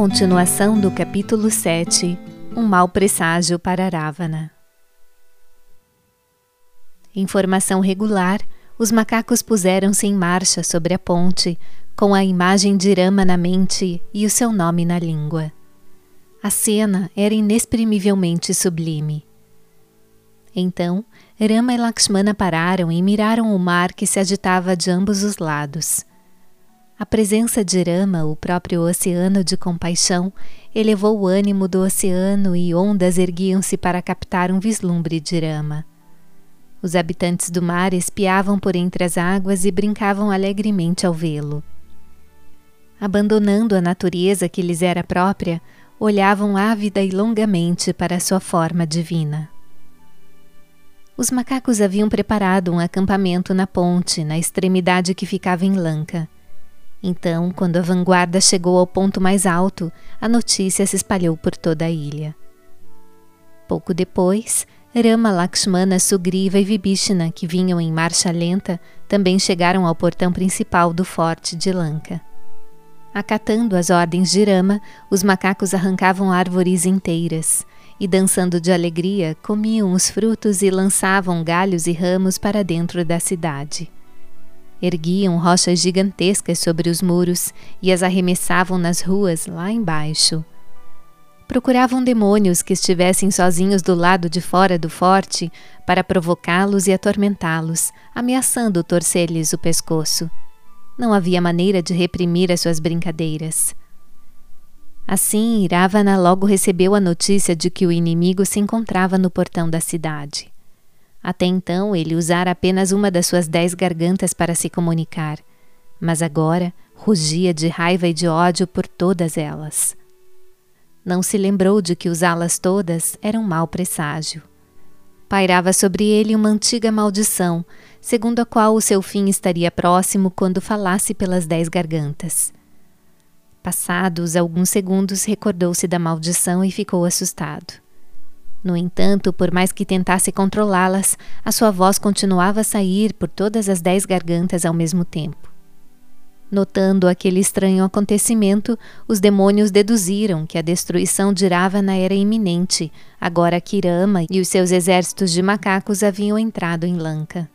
Continuação do capítulo 7 Um mau presságio para Ravana. Em formação regular, os macacos puseram-se em marcha sobre a ponte, com a imagem de Rama na mente e o seu nome na língua. A cena era inexprimivelmente sublime. Então, Rama e Lakshmana pararam e miraram o mar que se agitava de ambos os lados. A presença de Rama, o próprio oceano de compaixão, elevou o ânimo do oceano e ondas erguiam-se para captar um vislumbre de Rama. Os habitantes do mar espiavam por entre as águas e brincavam alegremente ao vê-lo. Abandonando a natureza que lhes era própria, olhavam ávida e longamente para sua forma divina. Os macacos haviam preparado um acampamento na ponte, na extremidade que ficava em Lanka. Então, quando a vanguarda chegou ao ponto mais alto, a notícia se espalhou por toda a ilha. Pouco depois, Rama, Lakshmana, Sugriva e Vibhishana, que vinham em marcha lenta, também chegaram ao portão principal do forte de Lanka. Acatando as ordens de Rama, os macacos arrancavam árvores inteiras e, dançando de alegria, comiam os frutos e lançavam galhos e ramos para dentro da cidade. Erguiam rochas gigantescas sobre os muros e as arremessavam nas ruas lá embaixo. Procuravam demônios que estivessem sozinhos do lado de fora do forte para provocá-los e atormentá-los, ameaçando torcer-lhes o pescoço. Não havia maneira de reprimir as suas brincadeiras. Assim, Iravana logo recebeu a notícia de que o inimigo se encontrava no portão da cidade. Até então ele usara apenas uma das suas dez gargantas para se comunicar, mas agora rugia de raiva e de ódio por todas elas. Não se lembrou de que usá-las todas era um mau presságio. Pairava sobre ele uma antiga maldição, segundo a qual o seu fim estaria próximo quando falasse pelas dez gargantas. Passados alguns segundos, recordou-se da maldição e ficou assustado. No entanto, por mais que tentasse controlá-las, a sua voz continuava a sair por todas as dez gargantas ao mesmo tempo. Notando aquele estranho acontecimento, os demônios deduziram que a destruição de Ravana era iminente, agora que Rama e os seus exércitos de macacos haviam entrado em Lanka.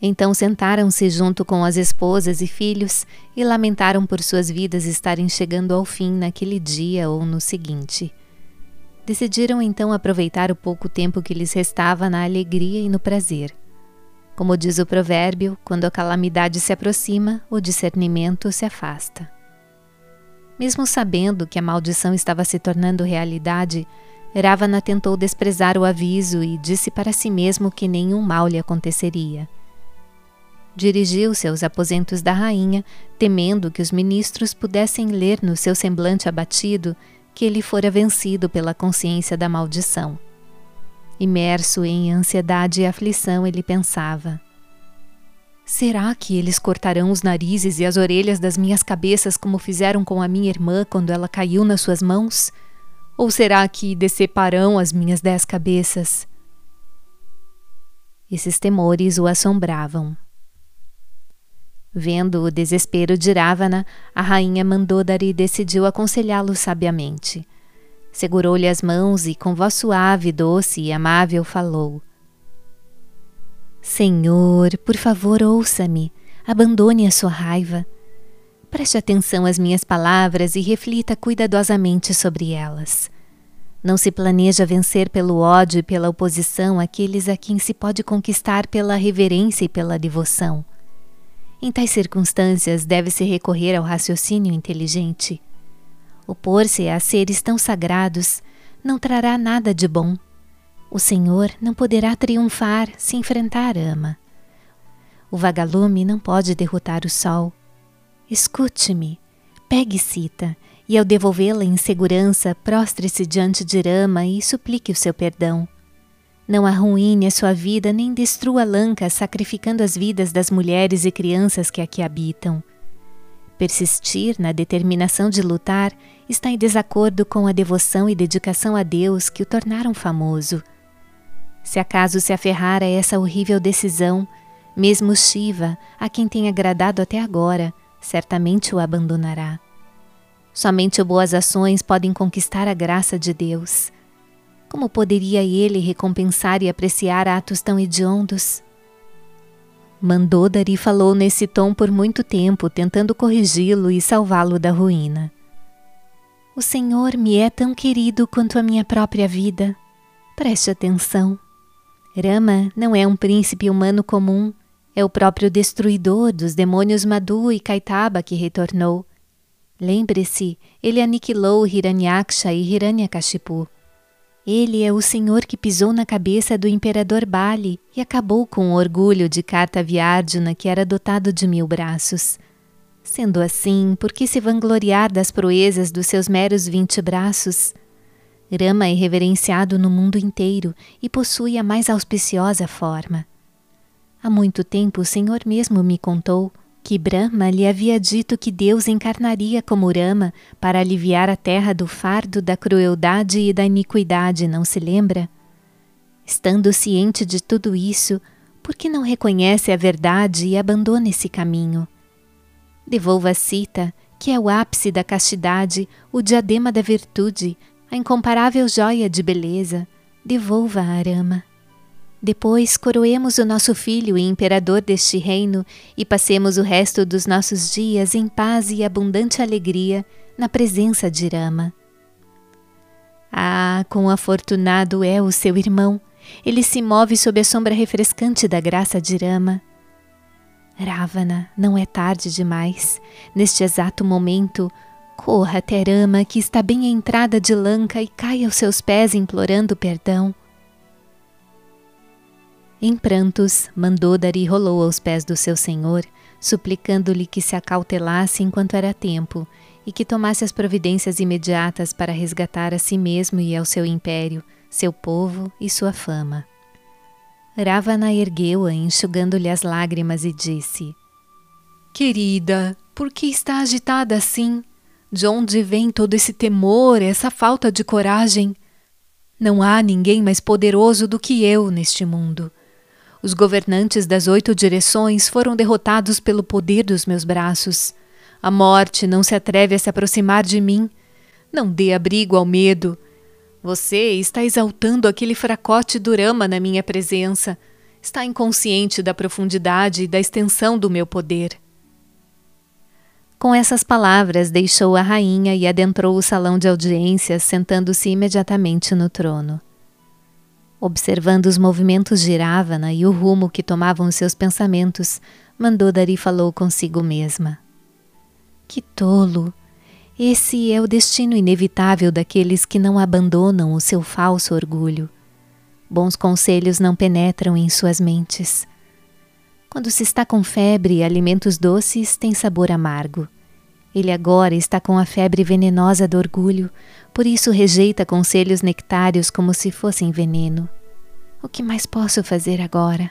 Então sentaram-se junto com as esposas e filhos e lamentaram por suas vidas estarem chegando ao fim naquele dia ou no seguinte. Decidiram então aproveitar o pouco tempo que lhes restava na alegria e no prazer. Como diz o provérbio, quando a calamidade se aproxima, o discernimento se afasta. Mesmo sabendo que a maldição estava se tornando realidade, Ravana tentou desprezar o aviso e disse para si mesmo que nenhum mal lhe aconteceria. Dirigiu-se aos aposentos da rainha, temendo que os ministros pudessem ler no seu semblante abatido que ele fora vencido pela consciência da maldição. Imerso em ansiedade e aflição, ele pensava: Será que eles cortarão os narizes e as orelhas das minhas cabeças como fizeram com a minha irmã quando ela caiu nas suas mãos? Ou será que deceparão as minhas dez cabeças? Esses temores o assombravam. Vendo o desespero de Ravana, a rainha Mandodari decidiu aconselhá-lo sabiamente. Segurou-lhe as mãos e, com voz suave, doce e amável, falou: Senhor, por favor, ouça-me. Abandone a sua raiva. Preste atenção às minhas palavras e reflita cuidadosamente sobre elas. Não se planeja vencer pelo ódio e pela oposição aqueles a quem se pode conquistar pela reverência e pela devoção. Em tais circunstâncias, deve-se recorrer ao raciocínio inteligente. Opor-se a seres tão sagrados não trará nada de bom. O Senhor não poderá triunfar se enfrentar Ama. O vagalume não pode derrotar o sol. Escute-me, pegue Sita e ao devolvê-la em segurança, prostre-se diante de Rama e suplique o seu perdão. Não arruine a sua vida nem destrua Lanka sacrificando as vidas das mulheres e crianças que aqui habitam. Persistir na determinação de lutar está em desacordo com a devoção e dedicação a Deus que o tornaram famoso. Se acaso se aferrar a essa horrível decisão, mesmo Shiva, a quem tem agradado até agora, certamente o abandonará. Somente boas ações podem conquistar a graça de Deus. Como poderia ele recompensar e apreciar atos tão hediondos? Mandodari falou nesse tom por muito tempo, tentando corrigi-lo e salvá-lo da ruína. O Senhor me é tão querido quanto a minha própria vida. Preste atenção. Rama não é um príncipe humano comum, é o próprio destruidor dos demônios Madhu e Kaitaba que retornou. Lembre-se, ele aniquilou Hiranyaksha e Hiranyakashipu. Ele é o senhor que pisou na cabeça do imperador Bali e acabou com o orgulho de Kartavyarjuna que era dotado de mil braços. Sendo assim, por que se vangloriar das proezas dos seus meros vinte braços? Rama é reverenciado no mundo inteiro e possui a mais auspiciosa forma. Há muito tempo o Senhor mesmo me contou que Brahma lhe havia dito que Deus encarnaria como Rama para aliviar a terra do fardo da crueldade e da iniquidade, não se lembra? Estando ciente de tudo isso, por que não reconhece a verdade e abandona esse caminho? Devolva a Sita, que é o ápice da castidade, o diadema da virtude, a incomparável joia de beleza. Devolva a Arama. Depois coroemos o nosso filho e imperador deste reino e passemos o resto dos nossos dias em paz e abundante alegria na presença de Rama. Ah, quão afortunado é o seu irmão! Ele se move sob a sombra refrescante da graça de Rama. Ravana, não é tarde demais. Neste exato momento, corra até Rama, que está bem à entrada de Lanka, e caia aos seus pés implorando perdão. Em prantos, Mandodari rolou aos pés do seu senhor, suplicando-lhe que se acautelasse enquanto era tempo e que tomasse as providências imediatas para resgatar a si mesmo e ao seu império, seu povo e sua fama. Ravana ergueu-a, enxugando-lhe as lágrimas, e disse: Querida, por que está agitada assim? De onde vem todo esse temor, essa falta de coragem? Não há ninguém mais poderoso do que eu neste mundo. Os governantes das oito direções foram derrotados pelo poder dos meus braços. A morte não se atreve a se aproximar de mim. Não dê abrigo ao medo. Você está exaltando aquele fracote durama na minha presença. Está inconsciente da profundidade e da extensão do meu poder. Com essas palavras, deixou a rainha e adentrou o salão de audiências, sentando-se imediatamente no trono. Observando os movimentos de Ravana e o rumo que tomavam seus pensamentos, Mandodari falou consigo mesma. Que tolo! Esse é o destino inevitável daqueles que não abandonam o seu falso orgulho. Bons conselhos não penetram em suas mentes. Quando se está com febre, alimentos doces têm sabor amargo. Ele agora está com a febre venenosa do orgulho, por isso rejeita conselhos nectários como se fossem veneno. O que mais posso fazer agora?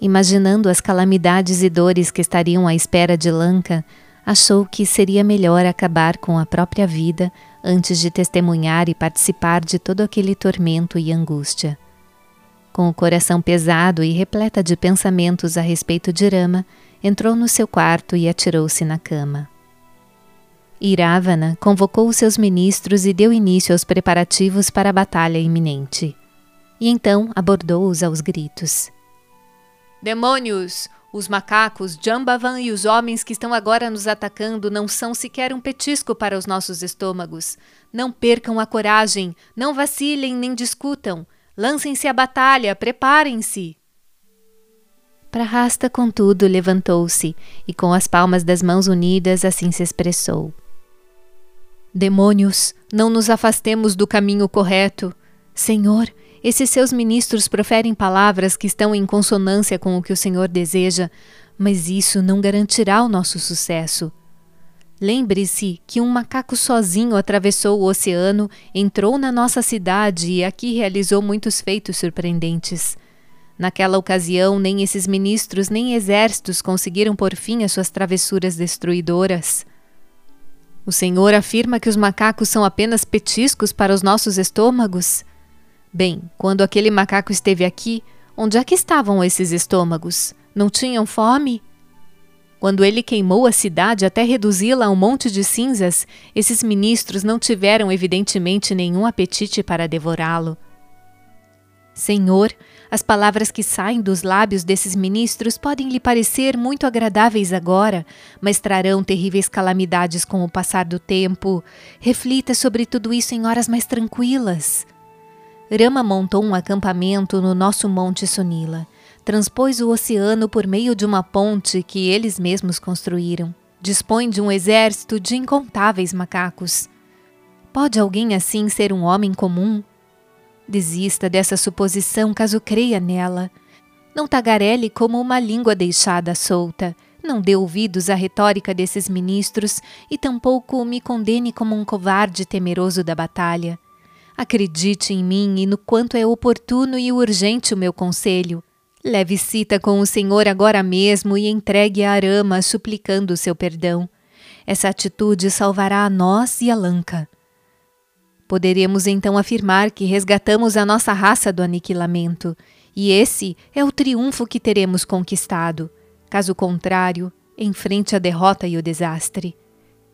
Imaginando as calamidades e dores que estariam à espera de Lanka, achou que seria melhor acabar com a própria vida antes de testemunhar e participar de todo aquele tormento e angústia. Com o coração pesado e repleta de pensamentos a respeito de Rama, entrou no seu quarto e atirou-se na cama. Iravana convocou seus ministros e deu início aos preparativos para a batalha iminente. E então abordou-os aos gritos. Demônios! Os macacos, Jambavan e os homens que estão agora nos atacando não são sequer um petisco para os nossos estômagos. Não percam a coragem, não vacilem nem discutam. Lancem-se à batalha, preparem-se! Prahasta, contudo, levantou-se e, com as palmas das mãos unidas, assim se expressou. Demônios, não nos afastemos do caminho correto. Senhor, esses seus ministros proferem palavras que estão em consonância com o que o Senhor deseja, mas isso não garantirá o nosso sucesso. Lembre-se que um macaco sozinho atravessou o oceano, entrou na nossa cidade e aqui realizou muitos feitos surpreendentes. Naquela ocasião, nem esses ministros nem exércitos conseguiram por fim as suas travessuras destruidoras. O Senhor afirma que os macacos são apenas petiscos para os nossos estômagos? Bem, quando aquele macaco esteve aqui, onde é que estavam esses estômagos? Não tinham fome? Quando ele queimou a cidade até reduzi-la a um monte de cinzas, esses ministros não tiveram evidentemente nenhum apetite para devorá-lo. Senhor, as palavras que saem dos lábios desses ministros podem lhe parecer muito agradáveis agora, mas trarão terríveis calamidades com o passar do tempo. Reflita sobre tudo isso em horas mais tranquilas. Rama montou um acampamento no nosso Monte Sunila transpôs o oceano por meio de uma ponte que eles mesmos construíram. Dispõe de um exército de incontáveis macacos. Pode alguém assim ser um homem comum? Desista dessa suposição caso creia nela. Não tagarele como uma língua deixada solta. Não dê ouvidos à retórica desses ministros e tampouco me condene como um covarde temeroso da batalha. Acredite em mim e no quanto é oportuno e urgente o meu conselho. Leve cita com o Senhor agora mesmo e entregue a Arama suplicando seu perdão. Essa atitude salvará a nós e a Lanka. Poderemos então afirmar que resgatamos a nossa raça do aniquilamento, e esse é o triunfo que teremos conquistado. Caso contrário, enfrente a derrota e o desastre.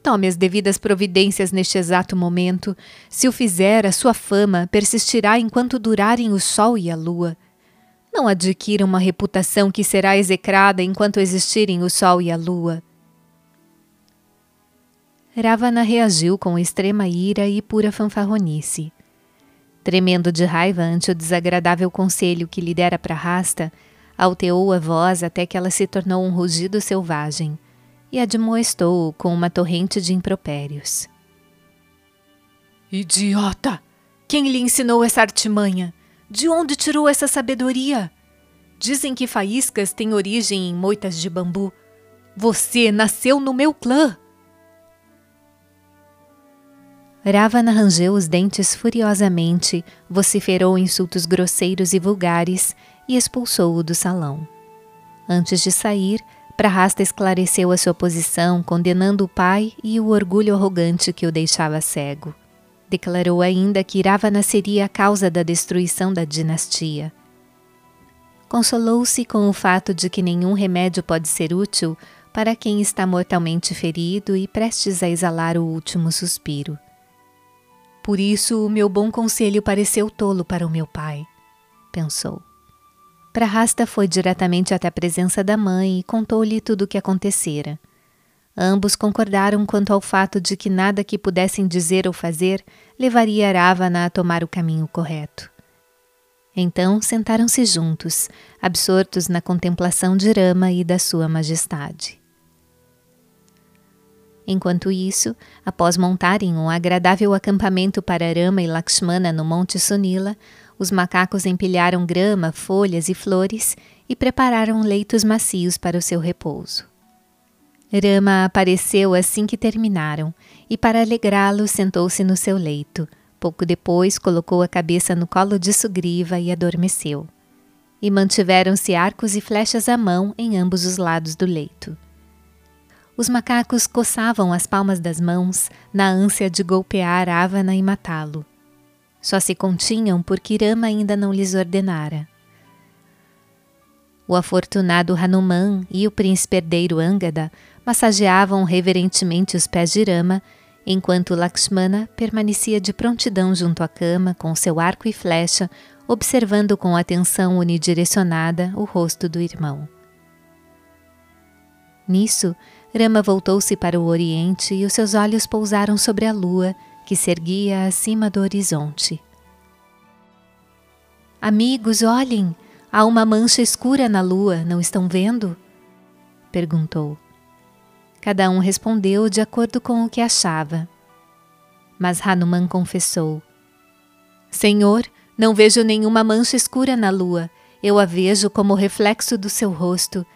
Tome as devidas providências neste exato momento. Se o fizer, a sua fama persistirá enquanto durarem o sol e a lua. Não adquira uma reputação que será execrada enquanto existirem o sol e a lua. Ravana reagiu com extrema ira e pura fanfarronice. Tremendo de raiva ante o desagradável conselho que lhe dera para Rasta, alteou a voz até que ela se tornou um rugido selvagem e admoestou-o com uma torrente de impropérios. Idiota! Quem lhe ensinou essa artimanha? De onde tirou essa sabedoria? Dizem que faíscas têm origem em moitas de bambu. Você nasceu no meu clã. Ravana rangeu os dentes furiosamente, vociferou insultos grosseiros e vulgares e expulsou-o do salão. Antes de sair, Prahasta esclareceu a sua posição, condenando o pai e o orgulho arrogante que o deixava cego. Declarou ainda que Ravana seria a causa da destruição da dinastia. Consolou-se com o fato de que nenhum remédio pode ser útil para quem está mortalmente ferido e prestes a exalar o último suspiro. Por isso, o meu bom conselho pareceu tolo para o meu pai, pensou. Prahasta foi diretamente até a presença da mãe e contou-lhe tudo o que acontecera. Ambos concordaram quanto ao fato de que nada que pudessem dizer ou fazer levaria Ravana a tomar o caminho correto. Então sentaram-se juntos, absortos na contemplação de Rama e da sua majestade. Enquanto isso, após montarem um agradável acampamento para Rama e Lakshmana no Monte Sunila, os macacos empilharam grama, folhas e flores e prepararam leitos macios para o seu repouso. Rama apareceu assim que terminaram e, para alegrá-lo, sentou-se no seu leito. Pouco depois, colocou a cabeça no colo de Sugriva e adormeceu. E mantiveram-se arcos e flechas à mão em ambos os lados do leito. Os macacos coçavam as palmas das mãos na ânsia de golpear Avana e matá-lo. Só se continham porque Rama ainda não lhes ordenara. O afortunado Hanuman e o príncipe herdeiro Angada massageavam reverentemente os pés de Rama, enquanto Lakshmana permanecia de prontidão junto à cama com seu arco e flecha, observando com atenção unidirecionada o rosto do irmão. Nisso, Rama voltou-se para o oriente e os seus olhos pousaram sobre a lua que se erguia acima do horizonte. Amigos, olhem! Há uma mancha escura na lua, não estão vendo? perguntou. Cada um respondeu de acordo com o que achava. Mas Hanuman confessou: Senhor, não vejo nenhuma mancha escura na lua. Eu a vejo como reflexo do seu rosto.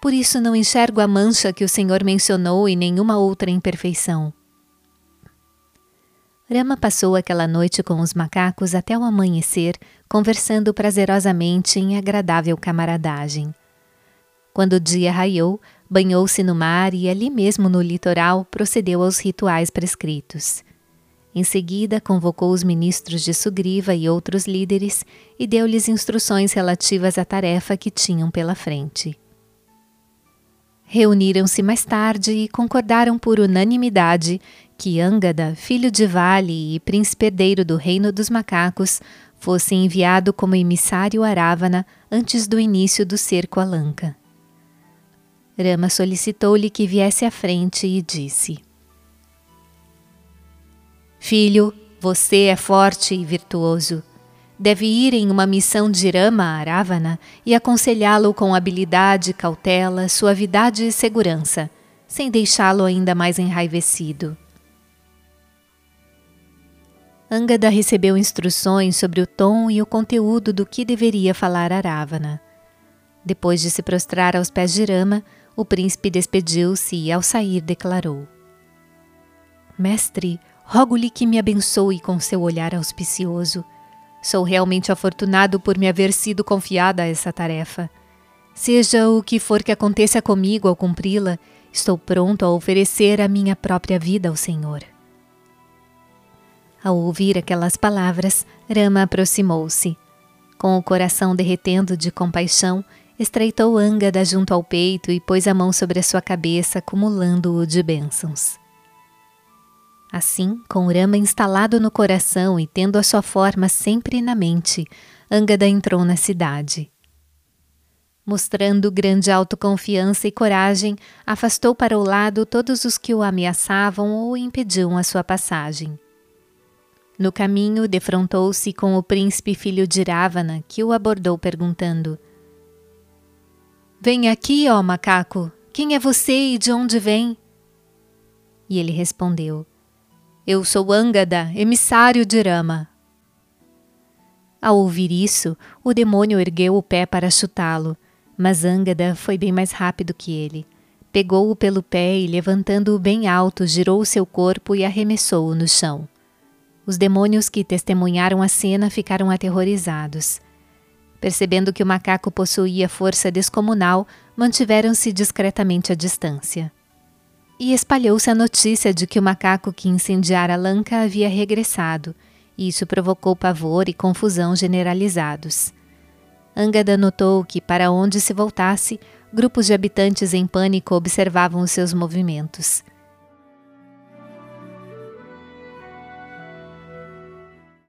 Por isso não enxergo a mancha que o Senhor mencionou e nenhuma outra imperfeição. Rama passou aquela noite com os macacos até o amanhecer, conversando prazerosamente em agradável camaradagem. Quando o dia raiou, banhou-se no mar e ali mesmo no litoral procedeu aos rituais prescritos. Em seguida, convocou os ministros de Sugriva e outros líderes e deu-lhes instruções relativas à tarefa que tinham pela frente. Reuniram-se mais tarde e concordaram por unanimidade que Angada, filho de Vale e príncipe herdeiro do reino dos macacos, fosse enviado como emissário a Ravana antes do início do cerco a Lanka. Rama solicitou-lhe que viesse à frente e disse: Filho, você é forte e virtuoso. Deve ir em uma missão de Rama a Ravana e aconselhá-lo com habilidade, cautela, suavidade e segurança, sem deixá-lo ainda mais enraivecido. Angada recebeu instruções sobre o tom e o conteúdo do que deveria falar a Ravana. Depois de se prostrar aos pés de Rama, o príncipe despediu-se e, ao sair, declarou: Mestre, rogo-lhe que me abençoe com seu olhar auspicioso. Sou realmente afortunado por me haver sido confiada a essa tarefa. Seja o que for que aconteça comigo ao cumpri-la, estou pronto a oferecer a minha própria vida ao Senhor. Ao ouvir aquelas palavras, Rama aproximou-se. Com o coração derretendo de compaixão, estreitou Angada junto ao peito e pôs a mão sobre a sua cabeça, acumulando-o de bênçãos. Assim, com Rama instalado no coração e tendo a sua forma sempre na mente, Angada entrou na cidade. Mostrando grande autoconfiança e coragem, afastou para o lado todos os que o ameaçavam ou impediam a sua passagem. No caminho, defrontou-se com o príncipe filho de Ravana, que o abordou perguntando: Vem aqui, ó macaco. Quem é você e de onde vem? E ele respondeu: Eu sou Angada, emissário de Rama. Ao ouvir isso, o demônio ergueu o pé para chutá-lo, mas Angada foi bem mais rápido que ele. Pegou-o pelo pé e, levantando-o bem alto, girou seu corpo e arremessou-o no chão. Os demônios que testemunharam a cena ficaram aterrorizados. Percebendo que o macaco possuía força descomunal, mantiveram-se discretamente à distância. E espalhou-se a notícia de que o macaco que incendiara Lanka havia regressado, e isso provocou pavor e confusão generalizados. Angada notou que, para onde se voltasse, grupos de habitantes em pânico observavam os seus movimentos.